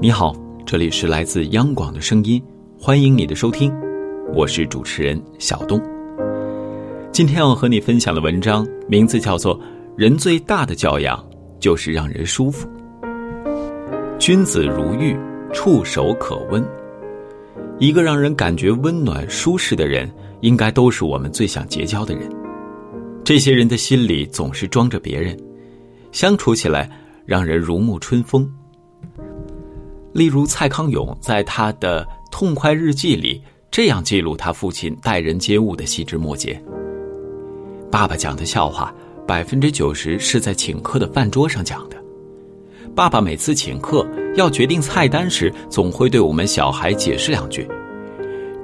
你好，这里是来自央广的声音，欢迎你的收听，我是主持人小东。今天要和你分享的文章名字叫做《人最大的教养就是让人舒服》。君子如玉，触手可温。一个让人感觉温暖舒适的人，应该都是我们最想结交的人。这些人的心里总是装着别人，相处起来让人如沐春风。例如，蔡康永在他的《痛快日记》里这样记录他父亲待人接物的细枝末节。爸爸讲的笑话，百分之九十是在请客的饭桌上讲的。爸爸每次请客要决定菜单时，总会对我们小孩解释两句：“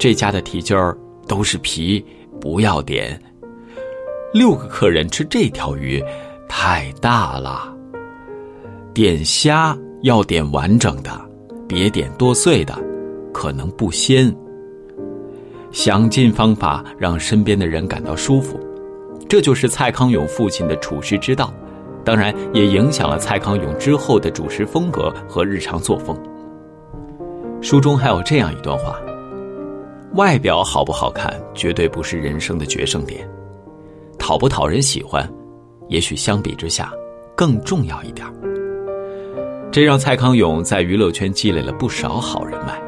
这家的蹄筋儿都是皮，不要点。六个客人吃这条鱼，太大了。点虾要点完整的。”别点剁碎的，可能不鲜。想尽方法让身边的人感到舒服，这就是蔡康永父亲的处世之道，当然也影响了蔡康永之后的主持风格和日常作风。书中还有这样一段话：外表好不好看，绝对不是人生的决胜点，讨不讨人喜欢，也许相比之下更重要一点。这让蔡康永在娱乐圈积累了不少好人脉。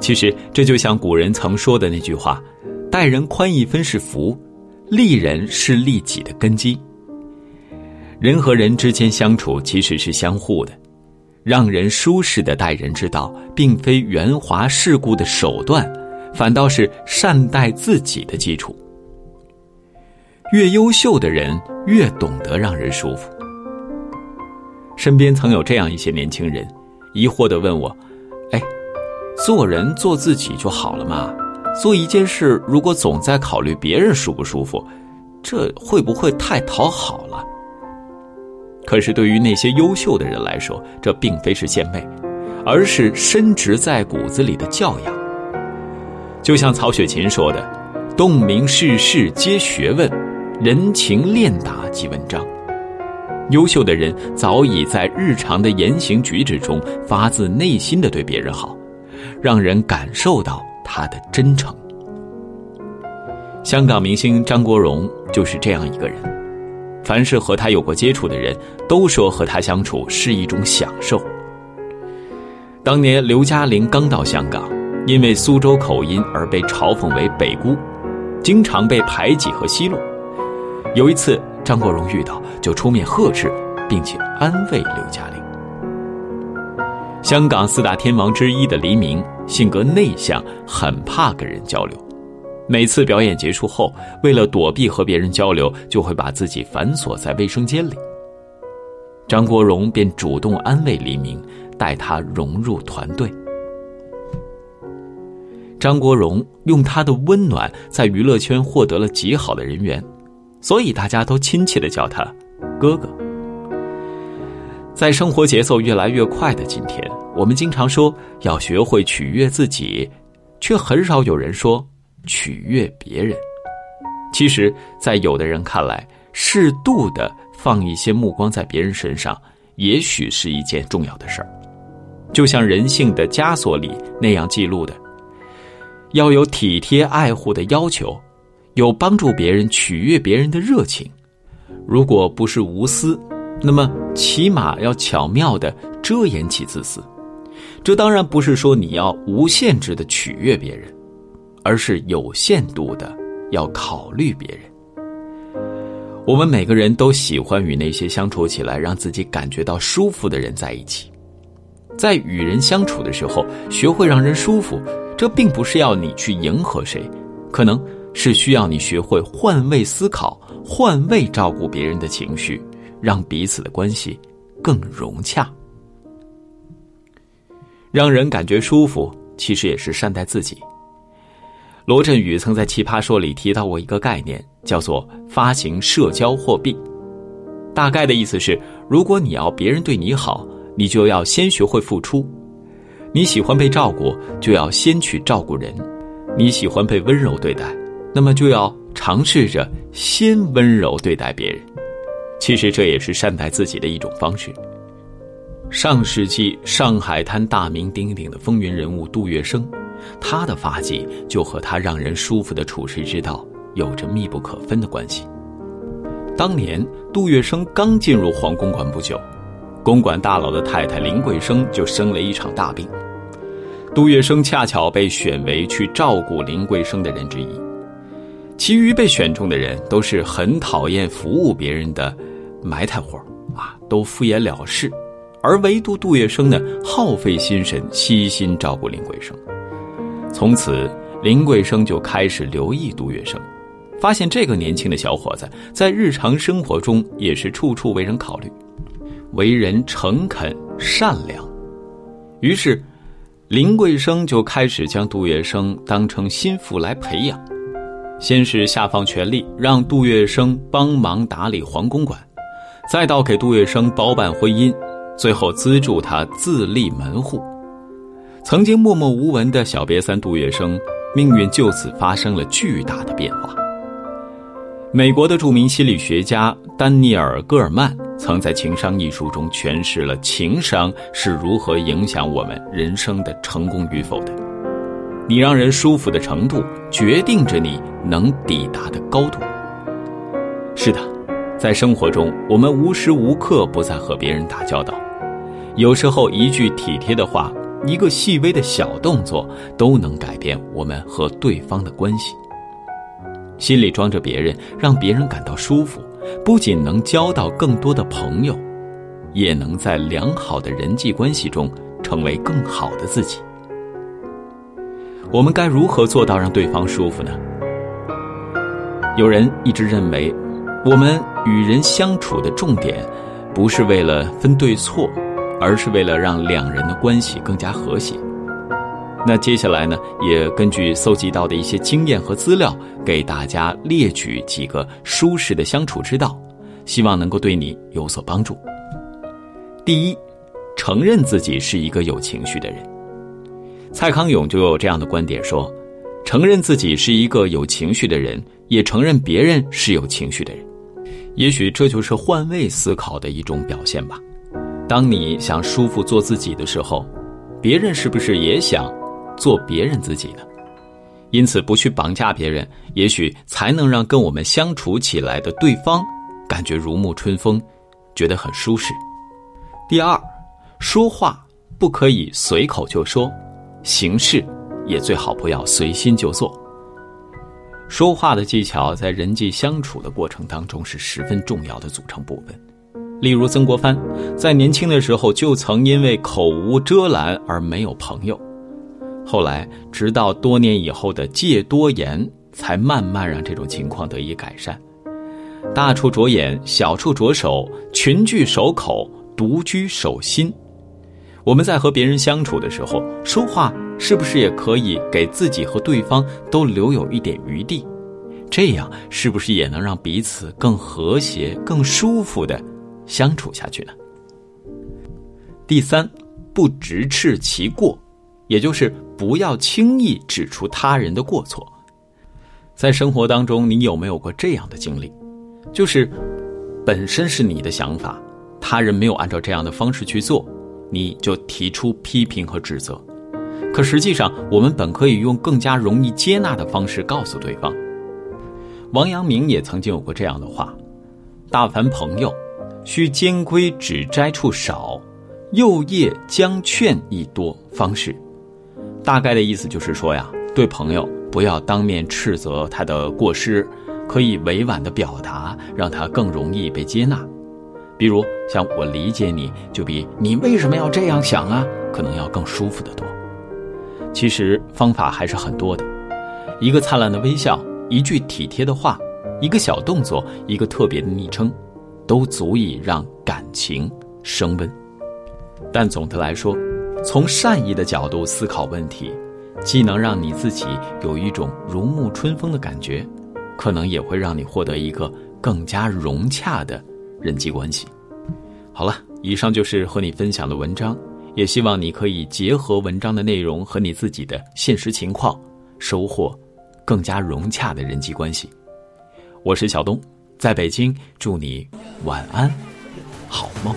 其实，这就像古人曾说的那句话：“待人宽一分是福，利人是利己的根基。”人和人之间相处其实是相互的，让人舒适的待人之道，并非圆滑世故的手段，反倒是善待自己的基础。越优秀的人，越懂得让人舒服。身边曾有这样一些年轻人，疑惑的问我：“哎，做人做自己就好了嘛？做一件事，如果总在考虑别人舒不舒服，这会不会太讨好了？”可是对于那些优秀的人来说，这并非是献媚，而是深植在骨子里的教养。就像曹雪芹说的：“洞明世事皆学问，人情练达即文章。”优秀的人早已在日常的言行举止中发自内心的对别人好，让人感受到他的真诚。香港明星张国荣就是这样一个人，凡是和他有过接触的人都说和他相处是一种享受。当年刘嘉玲刚到香港，因为苏州口音而被嘲讽为“北姑”，经常被排挤和奚落。有一次。张国荣遇到就出面呵斥，并且安慰刘嘉玲。香港四大天王之一的黎明性格内向，很怕跟人交流。每次表演结束后，为了躲避和别人交流，就会把自己反锁在卫生间里。张国荣便主动安慰黎明，带他融入团队。张国荣用他的温暖，在娱乐圈获得了极好的人缘。所以大家都亲切的叫他哥哥。在生活节奏越来越快的今天，我们经常说要学会取悦自己，却很少有人说取悦别人。其实，在有的人看来，适度的放一些目光在别人身上，也许是一件重要的事儿。就像《人性的枷锁》里那样记录的，要有体贴爱护的要求。有帮助别人、取悦别人的热情，如果不是无私，那么起码要巧妙的遮掩起自私。这当然不是说你要无限制的取悦别人，而是有限度的要考虑别人。我们每个人都喜欢与那些相处起来让自己感觉到舒服的人在一起。在与人相处的时候，学会让人舒服，这并不是要你去迎合谁，可能。是需要你学会换位思考、换位照顾别人的情绪，让彼此的关系更融洽。让人感觉舒服，其实也是善待自己。罗振宇曾在《奇葩说》里提到过一个概念，叫做“发行社交货币”。大概的意思是，如果你要别人对你好，你就要先学会付出；你喜欢被照顾，就要先去照顾人；你喜欢被温柔对待。那么就要尝试着先温柔对待别人。其实这也是善待自己的一种方式。上世纪上海滩大名鼎鼎的风云人物杜月笙，他的发迹就和他让人舒服的处世之道有着密不可分的关系。当年杜月笙刚进入黄公馆不久，公馆大佬的太太林桂生就生了一场大病，杜月笙恰巧被选为去照顾林桂生的人之一。其余被选中的人都是很讨厌服务别人的。埋汰活啊，都敷衍了事，而唯独杜月笙呢，耗费心神，悉心照顾林桂生。从此，林桂生就开始留意杜月笙，发现这个年轻的小伙子在日常生活中也是处处为人考虑，为人诚恳善良。于是，林桂生就开始将杜月笙当成心腹来培养，先是下放权力，让杜月笙帮忙打理皇公馆。再到给杜月笙包办婚姻，最后资助他自立门户。曾经默默无闻的小瘪三杜月笙，命运就此发生了巨大的变化。美国的著名心理学家丹尼尔·戈尔曼曾在《情商》一书中诠释了情商是如何影响我们人生的成功与否的。你让人舒服的程度，决定着你能抵达的高度。是的。在生活中，我们无时无刻不在和别人打交道，有时候一句体贴的话，一个细微的小动作，都能改变我们和对方的关系。心里装着别人，让别人感到舒服，不仅能交到更多的朋友，也能在良好的人际关系中成为更好的自己。我们该如何做到让对方舒服呢？有人一直认为。我们与人相处的重点，不是为了分对错，而是为了让两人的关系更加和谐。那接下来呢，也根据搜集到的一些经验和资料，给大家列举几个舒适的相处之道，希望能够对你有所帮助。第一，承认自己是一个有情绪的人。蔡康永就有这样的观点说：承认自己是一个有情绪的人，也承认别人是有情绪的人。也许这就是换位思考的一种表现吧。当你想舒服做自己的时候，别人是不是也想做别人自己呢？因此，不去绑架别人，也许才能让跟我们相处起来的对方感觉如沐春风，觉得很舒适。第二，说话不可以随口就说，行事也最好不要随心就做。说话的技巧在人际相处的过程当中是十分重要的组成部分。例如，曾国藩在年轻的时候就曾因为口无遮拦而没有朋友，后来直到多年以后的戒多言，才慢慢让这种情况得以改善。大处着眼，小处着手，群聚守口，独居守心。我们在和别人相处的时候，说话。是不是也可以给自己和对方都留有一点余地？这样是不是也能让彼此更和谐、更舒服的相处下去呢？第三，不直斥其过，也就是不要轻易指出他人的过错。在生活当中，你有没有过这样的经历？就是本身是你的想法，他人没有按照这样的方式去做，你就提出批评和指责。可实际上，我们本可以用更加容易接纳的方式告诉对方。王阳明也曾经有过这样的话：“大凡朋友，须兼规指摘处少，右叶将劝亦多方式。”大概的意思就是说呀，对朋友不要当面斥责他的过失，可以委婉的表达，让他更容易被接纳。比如像“我理解你”，就比“你为什么要这样想啊”可能要更舒服的多。其实方法还是很多的，一个灿烂的微笑，一句体贴的话，一个小动作，一个特别的昵称，都足以让感情升温。但总的来说，从善意的角度思考问题，既能让你自己有一种如沐春风的感觉，可能也会让你获得一个更加融洽的人际关系。好了，以上就是和你分享的文章。也希望你可以结合文章的内容和你自己的现实情况，收获更加融洽的人际关系。我是小东，在北京，祝你晚安，好梦。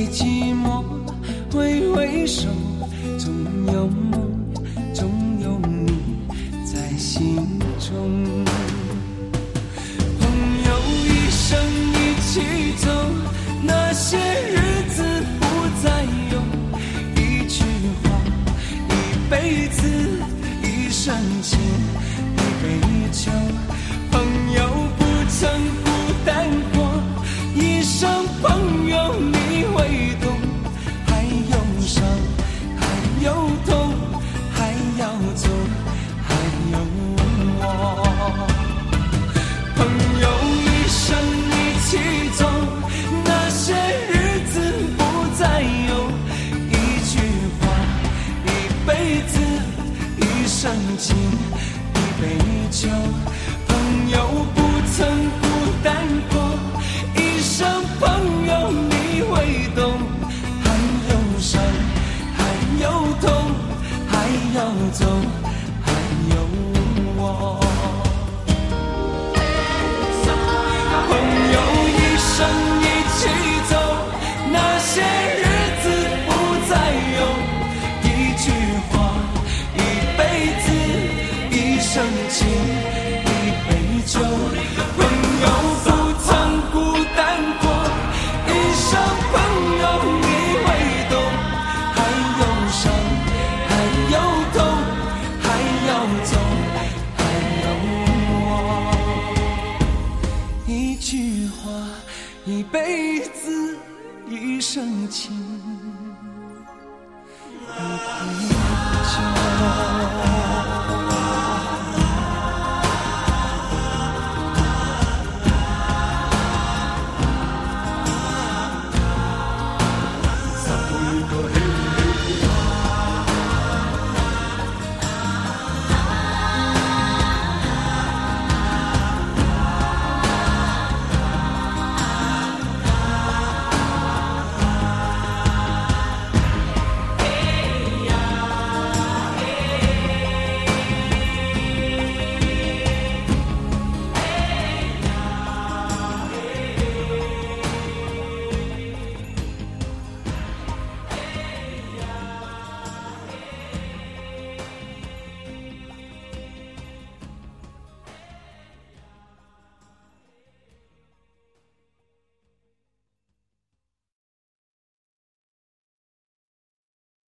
对寂寞挥挥手。朋友。